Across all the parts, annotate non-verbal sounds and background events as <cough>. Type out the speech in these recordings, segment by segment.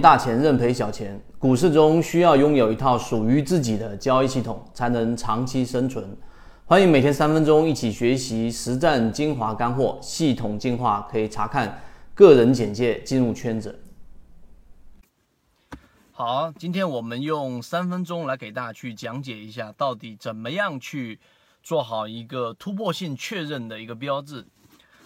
大钱认赔小钱，股市中需要拥有一套属于自己的交易系统，才能长期生存。欢迎每天三分钟一起学习实战精华干货，系统进化可以查看个人简介进入圈子。好，今天我们用三分钟来给大家去讲解一下，到底怎么样去做好一个突破性确认的一个标志。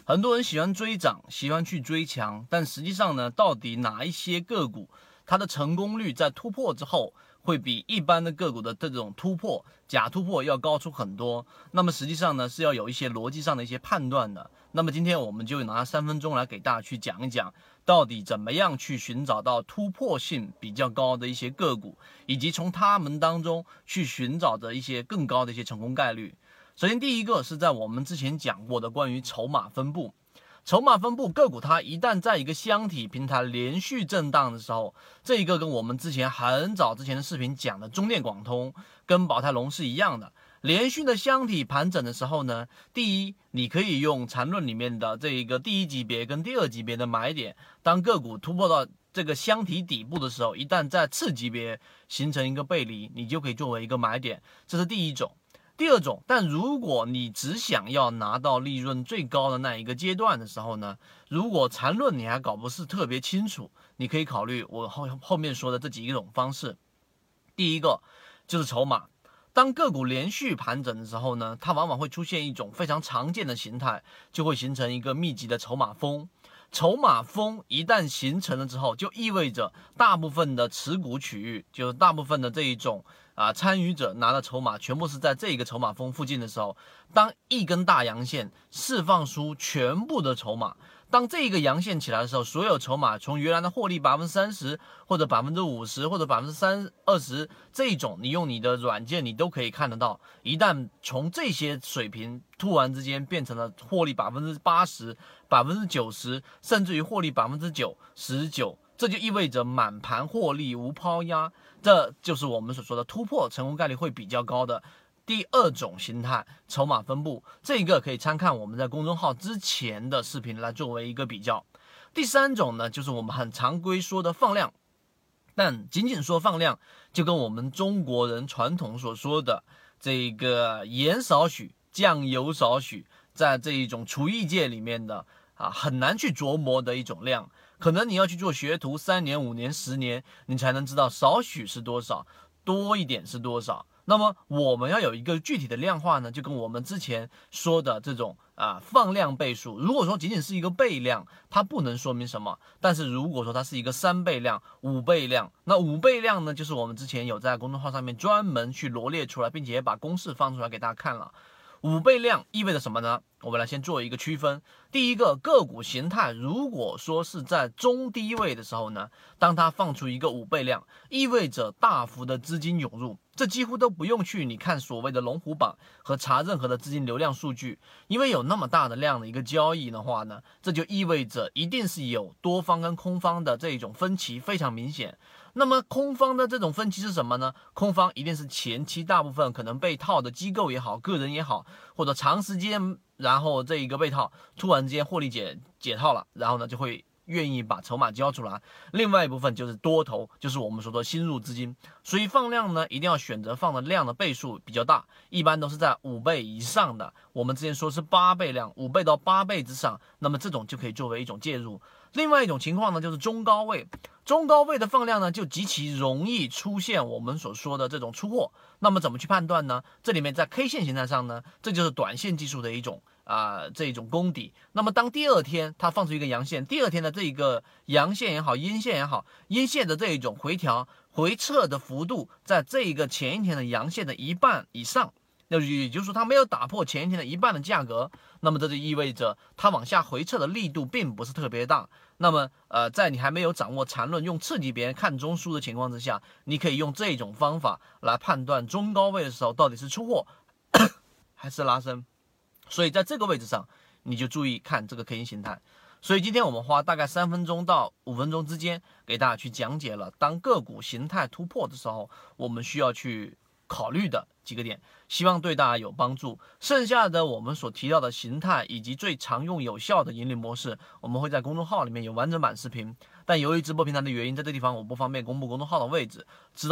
很多人喜欢追涨，喜欢去追强，但实际上呢，到底哪一些个股它的成功率在突破之后，会比一般的个股的这种突破假突破要高出很多？那么实际上呢，是要有一些逻辑上的一些判断的。那么今天我们就拿三分钟来给大家去讲一讲，到底怎么样去寻找到突破性比较高的一些个股，以及从他们当中去寻找着一些更高的一些成功概率。首先，第一个是在我们之前讲过的关于筹码分布。筹码分布个股，它一旦在一个箱体平台连续震荡的时候，这一个跟我们之前很早之前的视频讲的中电广通跟宝泰龙是一样的。连续的箱体盘整的时候呢，第一，你可以用缠论里面的这一个第一级别跟第二级别的买点，当个股突破到这个箱体底部的时候，一旦在次级别形成一个背离，你就可以作为一个买点，这是第一种。第二种，但如果你只想要拿到利润最高的那一个阶段的时候呢，如果缠论你还搞不是特别清楚，你可以考虑我后后面说的这几种方式。第一个就是筹码，当个股连续盘整的时候呢，它往往会出现一种非常常见的形态，就会形成一个密集的筹码峰。筹码峰一旦形成了之后，就意味着大部分的持股区域，就是大部分的这一种。啊，参与者拿的筹码全部是在这个筹码峰附近的时候，当一根大阳线释放出全部的筹码，当这一个阳线起来的时候，所有筹码从原来的获利百分之三十或者百分之五十或者百分之三二十这种，你用你的软件你都可以看得到。一旦从这些水平突然之间变成了获利百分之八十、百分之九十，甚至于获利百分之九十九。这就意味着满盘获利无抛压，这就是我们所说的突破成功概率会比较高的第二种形态——筹码分布。这个可以参看我们在公众号之前的视频来作为一个比较。第三种呢，就是我们很常规说的放量，但仅仅说放量，就跟我们中国人传统所说的这个盐少许，酱油少许，在这一种厨艺界里面的啊，很难去琢磨的一种量。可能你要去做学徒三年、五年、十年，你才能知道少许是多少，多一点是多少。那么我们要有一个具体的量化呢，就跟我们之前说的这种啊放量倍数。如果说仅仅是一个倍量，它不能说明什么；但是如果说它是一个三倍量、五倍量，那五倍量呢，就是我们之前有在公众号上面专门去罗列出来，并且把公式放出来给大家看了。五倍量意味着什么呢？我们来先做一个区分。第一个个股形态，如果说是在中低位的时候呢，当它放出一个五倍量，意味着大幅的资金涌入，这几乎都不用去你看所谓的龙虎榜和查任何的资金流量数据，因为有那么大的量的一个交易的话呢，这就意味着一定是有多方跟空方的这种分歧非常明显。那么空方的这种分歧是什么呢？空方一定是前期大部分可能被套的机构也好，个人也好，或者长时间，然后这一个被套突然之间获利解解套了，然后呢就会愿意把筹码交出来。另外一部分就是多头，就是我们所说的新入资金。所以放量呢，一定要选择放的量的倍数比较大，一般都是在五倍以上的。我们之前说是八倍量，五倍到八倍之上，那么这种就可以作为一种介入。另外一种情况呢，就是中高位。中高位的放量呢，就极其容易出现我们所说的这种出货。那么怎么去判断呢？这里面在 K 线形态上呢，这就是短线技术的一种啊这种功底。那么当第二天它放出一个阳线，第二天的这一个阳线也好，阴线也好，阴线的这一种回调回撤的幅度，在这一个前一天的阳线的一半以上。那也就是说，它没有打破前一天的一半的价格，那么这就意味着它往下回撤的力度并不是特别大。那么，呃，在你还没有掌握缠论，用刺激别人看中枢的情况之下，你可以用这种方法来判断中高位的时候到底是出货 <coughs> 还是拉升。所以在这个位置上，你就注意看这个 K 线形态。所以今天我们花大概三分钟到五分钟之间，给大家去讲解了当个股形态突破的时候，我们需要去。考虑的几个点，希望对大家有帮助。剩下的我们所提到的形态以及最常用有效的盈利模式，我们会在公众号里面有完整版视频。但由于直播平台的原因，在这地方我不方便公布公众号的位置，知道。